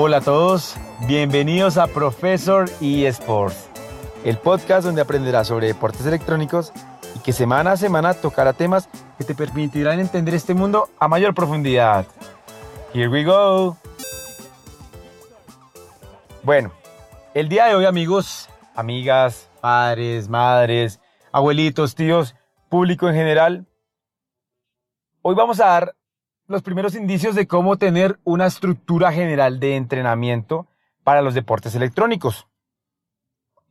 Hola a todos, bienvenidos a Professor eSports, el podcast donde aprenderás sobre deportes electrónicos y que semana a semana tocará temas que te permitirán entender este mundo a mayor profundidad. Here we go. Bueno, el día de hoy amigos, amigas, padres, madres, abuelitos, tíos, público en general, hoy vamos a dar los primeros indicios de cómo tener una estructura general de entrenamiento para los deportes electrónicos.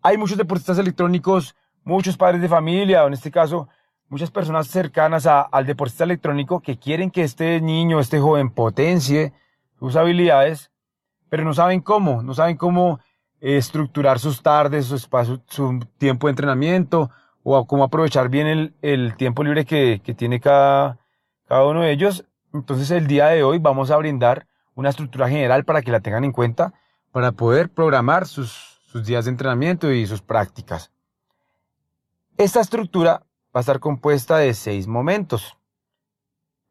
Hay muchos deportistas electrónicos, muchos padres de familia, en este caso, muchas personas cercanas al deportista electrónico que quieren que este niño, este joven potencie sus habilidades, pero no saben cómo, no saben cómo eh, estructurar sus tardes, su tiempo de entrenamiento, o cómo aprovechar bien el, tiempo libre que, tiene cada uno de ellos entonces el día de hoy vamos a brindar una estructura general para que la tengan en cuenta para poder programar sus, días de entrenamiento y sus prácticas. Esta estructura va a estar compuesta de seis momentos.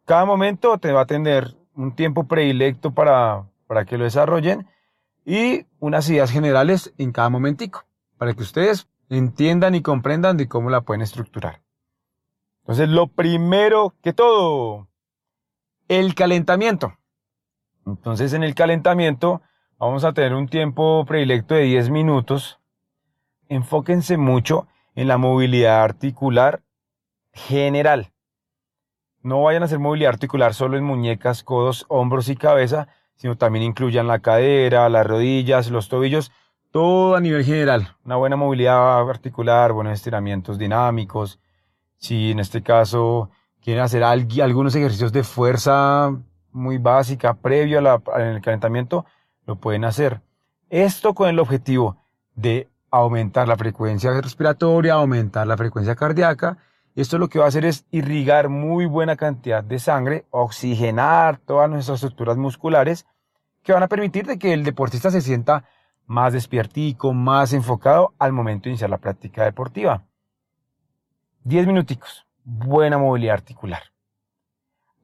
Cada momento te va a tener un tiempo predilecto para, para que lo desarrollen y unas ideas generales en cada momentico, para que ustedes entiendan y comprendan de cómo la pueden estructurar. Entonces, lo primero que todo, el calentamiento. Entonces en el calentamiento vamos a tener un tiempo predilecto de 10 minutos. Enfóquense mucho en la movilidad articular general. No vayan a hacer movilidad articular solo en muñecas, codos, hombros y cabeza, sino también incluyan la cadera, las rodillas, los tobillos, todo a nivel general. Una buena movilidad articular, buenos estiramientos dinámicos. Si en este caso quieren hacer algunos ejercicios de fuerza muy básica previo al calentamiento, lo pueden hacer. Esto con el objetivo de aumentar la frecuencia respiratoria, aumentar la frecuencia cardíaca. Esto lo que va a hacer es irrigar muy buena cantidad de sangre, oxigenar todas nuestras estructuras musculares que van a permitir que el deportista se sienta más despiertico, más enfocado al momento de iniciar la práctica deportiva. 10 minuticos buena movilidad articular.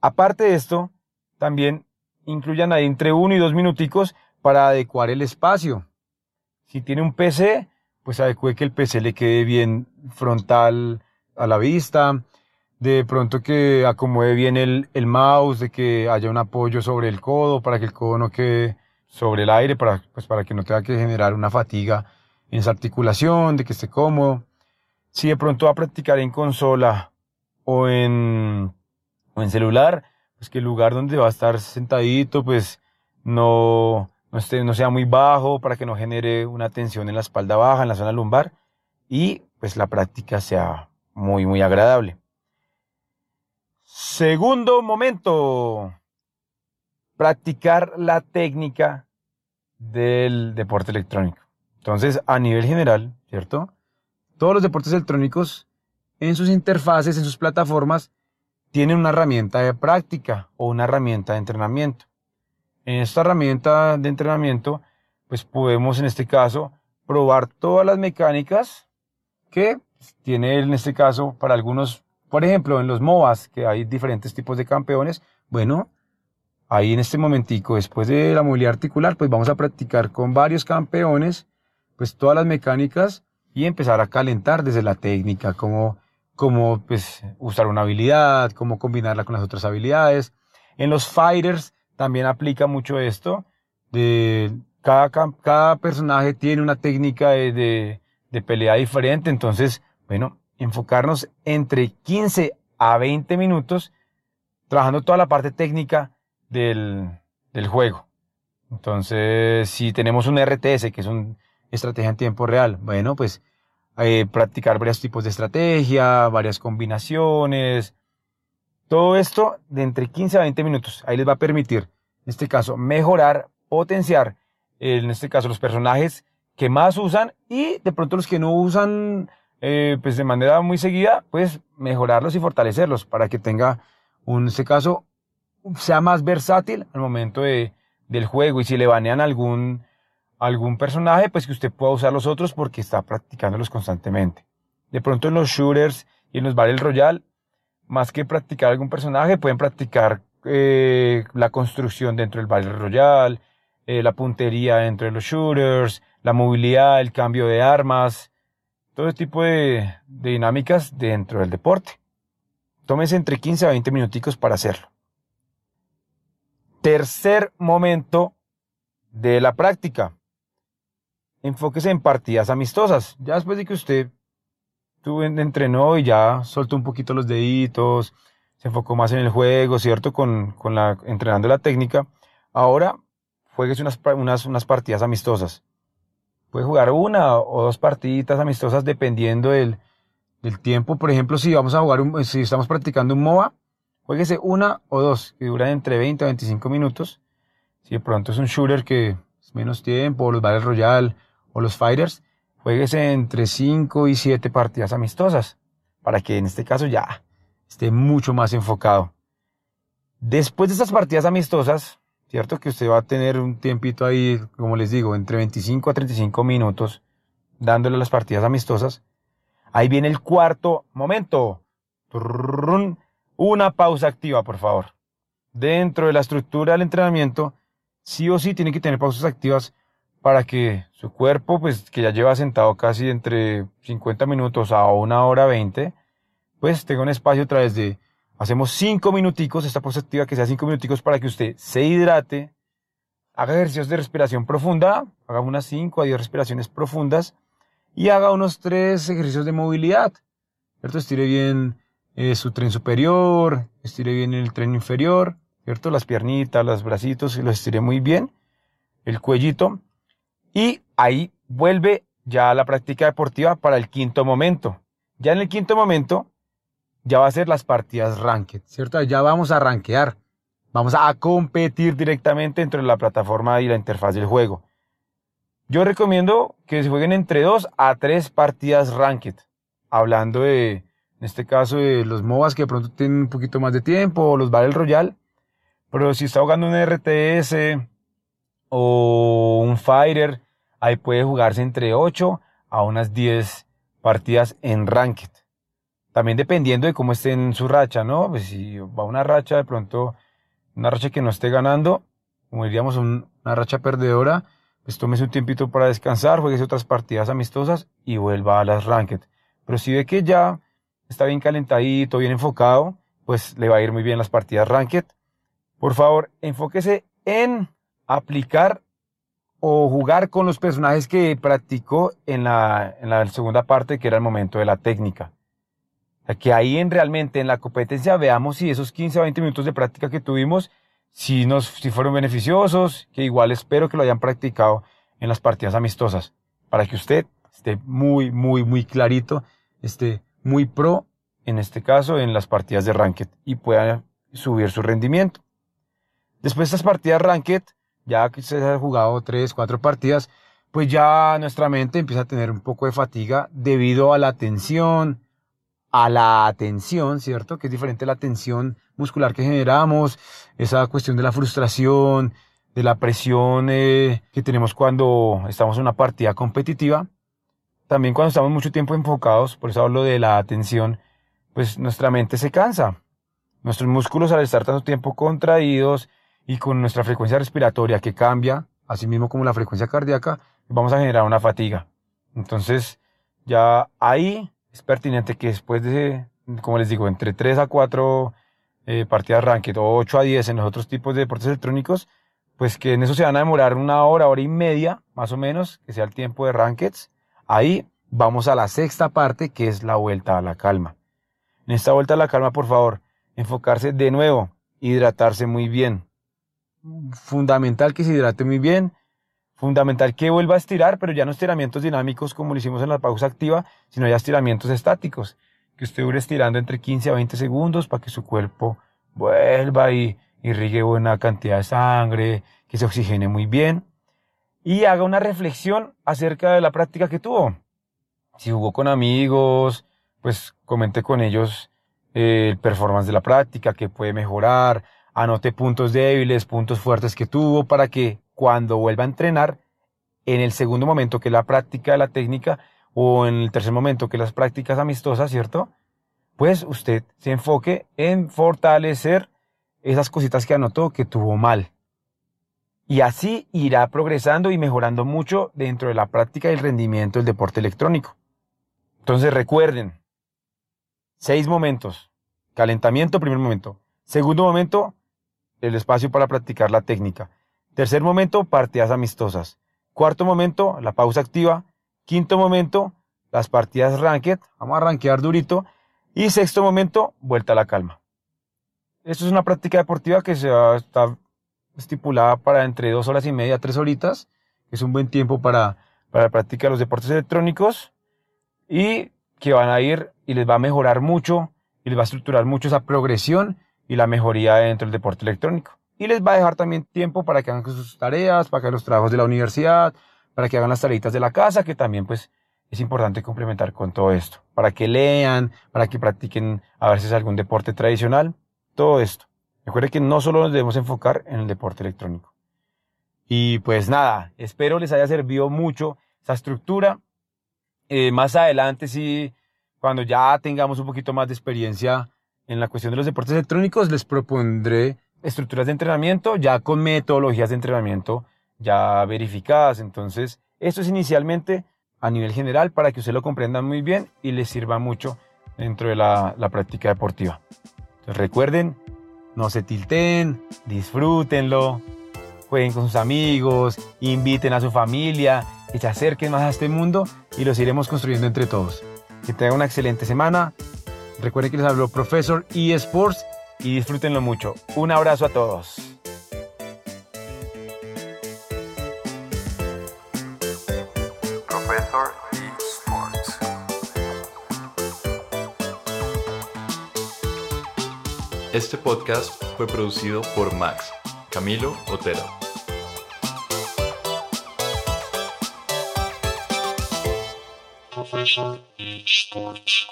Aparte de esto, también incluyan ahí entre uno y dos minuticos para adecuar el espacio. Si tiene un PC, pues adecue que el PC le quede bien frontal a la vista, de pronto que acomode bien el, mouse, de que haya un apoyo sobre el codo para que el codo no quede sobre el aire, para, pues para que no tenga que generar una fatiga en esa articulación, de que esté cómodo. Si de pronto va a practicar en consola o en, o en celular, pues que el lugar donde va a estar sentadito, pues no, no, esté, no sea muy bajo para que no genere una tensión en la espalda baja, en la zona lumbar y pues la práctica sea muy, muy agradable. Segundo momento, practicar la técnica del deporte electrónico. Entonces, a nivel general, ¿cierto? Todos los deportes electrónicos en sus interfaces, en sus plataformas, tienen una herramienta de práctica o una herramienta de entrenamiento. En esta herramienta de entrenamiento, pues podemos en este caso probar todas las mecánicas que tiene en este caso para algunos, por ejemplo, en los MOBAs, que hay diferentes tipos de campeones, bueno, ahí en este momentico, después de la movilidad articular, pues vamos a practicar con varios campeones, pues todas las mecánicas y empezar a calentar desde la técnica, como cómo pues, usar una habilidad, cómo combinarla con las otras habilidades. En los fighters también aplica mucho esto. De cada, cada personaje tiene una técnica de, de, pelea diferente, entonces, bueno, enfocarnos entre 15 a 20 minutos trabajando toda la parte técnica del, del juego. Entonces, si tenemos un RTS, que es una estrategia en tiempo real, bueno, pues eh, practicar varios tipos de estrategia, varias combinaciones. Todo esto de entre 15 a 20 minutos. Ahí les va a permitir, en este caso, mejorar, potenciar, en este caso, los personajes que más usan y de pronto los que no usan eh, pues de manera muy seguida, pues mejorarlos y fortalecerlos para que tenga, en este caso, sea más versátil al momento de, del juego y si le banean algún algún personaje, pues que usted pueda usar los otros porque está practicándolos constantemente. De pronto en los shooters y en los Battle Royale, más que practicar algún personaje, pueden practicar eh, la construcción dentro del Battle Royale, eh, la puntería entre los shooters, la movilidad, el cambio de armas, todo tipo de, de dinámicas dentro del deporte. Tómese entre 15 a 20 minuticos para hacerlo. Tercer momento de la práctica. Enfóquese en partidas amistosas. Ya después de que usted entrenó y ya soltó un poquito los deditos, se enfocó más en el juego, ¿cierto? Con, con la, entrenando la técnica. Ahora, jueguese unas, unas, unas partidas amistosas. Puede jugar una o dos partiditas amistosas dependiendo del, tiempo. Por ejemplo, si vamos a jugar, un, si estamos practicando un MOA, jueguese una o dos que duran entre 20 a 25 minutos. Si de pronto es un shooter que es menos tiempo, los Battle Royale o los Fighters, jueguese entre 5 y 7 partidas amistosas para que en este caso ya esté mucho más enfocado. Después de estas partidas amistosas, cierto que usted va a tener un tiempito ahí, como les digo, entre 25 a 35 minutos dándole las partidas amistosas. Ahí viene el cuarto momento. Una pausa activa, por favor. Dentro de la estructura del entrenamiento, sí o sí tiene que tener pausas activas para que su cuerpo, pues que ya lleva sentado casi entre 50 minutos a una hora 20, pues tenga un espacio a través de, hacemos 5 minuticos, esta activa que sea 5 minuticos para que usted se hidrate, haga ejercicios de respiración profunda, haga unas 5 a 10 respiraciones profundas y haga unos 3 ejercicios de movilidad, ¿cierto? Estire bien eh, su tren superior, estire bien el tren inferior, ¿cierto? Las piernitas, los bracitos, los estire muy bien, el cuellito, y ahí vuelve ya la práctica deportiva para el quinto momento. Ya en el quinto momento, ya va a ser las partidas ranked, ¿cierto? Ya vamos a rankear. Vamos a competir directamente dentro de la plataforma y la interfaz del juego. Yo recomiendo que se jueguen entre dos a tres partidas ranked. Hablando de, en este caso, de los MOBAs que de pronto tienen un poquito más de tiempo, o los Battle Royale. Pero si está jugando un RTS o un Fighter, ahí puede jugarse entre 8 a unas 10 partidas en Ranked. También dependiendo de cómo esté en su racha, ¿no? Pues si va una racha, de pronto, una racha que no esté ganando, como diríamos, una racha perdedora, pues tómese un tiempito para descansar, jueguese otras partidas amistosas y vuelva a las Ranked. Pero si ve que ya está bien calentadito, bien enfocado, pues le va a ir muy bien las partidas Ranked. Por favor, enfóquese en aplicar o jugar con los personajes que practicó en la, en la segunda parte, que era el momento de la técnica. que ahí en realmente en la competencia veamos si esos 15 o 20 minutos de práctica que tuvimos, si, nos, si fueron beneficiosos, que igual espero que lo hayan practicado en las partidas amistosas, para que usted esté muy, muy, muy clarito, esté muy pro, en este caso, en las partidas de Ranked y pueda subir su rendimiento. Después de estas partidas Ranked, ya que se ha jugado tres, cuatro partidas, pues ya nuestra mente empieza a tener un poco de fatiga debido a la tensión, a la atención, ¿cierto? Que es diferente la tensión muscular que generamos, esa cuestión de la frustración, de la presión eh, que tenemos cuando estamos en una partida competitiva. También cuando estamos mucho tiempo enfocados, por eso hablo de la atención, pues nuestra mente se cansa. Nuestros músculos al estar tanto tiempo contraídos, y con nuestra frecuencia respiratoria que cambia, así mismo como la frecuencia cardíaca, vamos a generar una fatiga. Entonces, ya ahí es pertinente que después de, como les digo, entre 3 a 4 eh, partidas ranked o 8 a 10 en los otros tipos de deportes electrónicos, pues que en eso se van a demorar una hora, hora y media, más o menos, que sea el tiempo de rankeds. Ahí vamos a la sexta parte, que es la vuelta a la calma. En esta vuelta a la calma, por favor, enfocarse de nuevo, hidratarse muy bien, fundamental que se hidrate muy bien, fundamental que vuelva a estirar, pero ya no estiramientos dinámicos como lo hicimos en la pausa activa, sino ya estiramientos estáticos, que usted dure estirando entre 15 a 20 segundos para que su cuerpo vuelva y irrigue buena cantidad de sangre, que se oxigene muy bien y haga una reflexión acerca de la práctica que tuvo. Si jugó con amigos, pues comente con ellos eh, el performance de la práctica, que puede mejorar, anote puntos débiles, puntos fuertes que tuvo para que cuando vuelva a entrenar, en el segundo momento que la práctica de la técnica o en el tercer momento que las prácticas amistosas, ¿cierto? Pues usted se enfoque en fortalecer esas cositas que anotó que tuvo mal. Y así irá progresando y mejorando mucho dentro de la práctica y el rendimiento del deporte electrónico. Entonces recuerden, seis momentos. Calentamiento, primer momento. Segundo momento, el espacio para practicar la técnica. Tercer momento, partidas amistosas. Cuarto momento, la pausa activa. Quinto momento, las partidas ranked. Vamos a rankear durito. Y sexto momento, vuelta a la calma. Esto es una práctica deportiva que se está estipulada para entre dos horas y media, tres horitas. Es un buen tiempo para, para de los deportes electrónicos. Y que van a ir y les va a mejorar mucho y les va a estructurar mucho esa progresión y la mejoría dentro del deporte electrónico. Y les va a dejar también tiempo para que hagan sus tareas, para que hagan los trabajos de la universidad, para que hagan las tareitas de la casa, que también pues es importante complementar con todo esto. Para que lean, para que practiquen a veces algún deporte tradicional, todo esto. Recuerden que no solo nos debemos enfocar en el deporte electrónico. Y pues nada, espero les haya servido mucho esa estructura. Eh, más adelante, sí, cuando ya tengamos un poquito más de experiencia en la cuestión de los deportes electrónicos, les propondré estructuras de entrenamiento ya con metodologías de entrenamiento ya verificadas. Entonces, esto es inicialmente a nivel general para que usted lo comprenda muy bien y les sirva mucho dentro de la, práctica deportiva. Entonces, recuerden, no se tilten, disfrútenlo, jueguen con sus amigos, inviten a su familia, y se acerquen más a este mundo y los iremos construyendo entre todos. Que tengan una excelente semana. Recuerden que les habló Profesor eSports y disfrútenlo mucho. Un abrazo a todos. Professor eSports. Este podcast fue producido por Max, Camilo Otero. Professor eSports.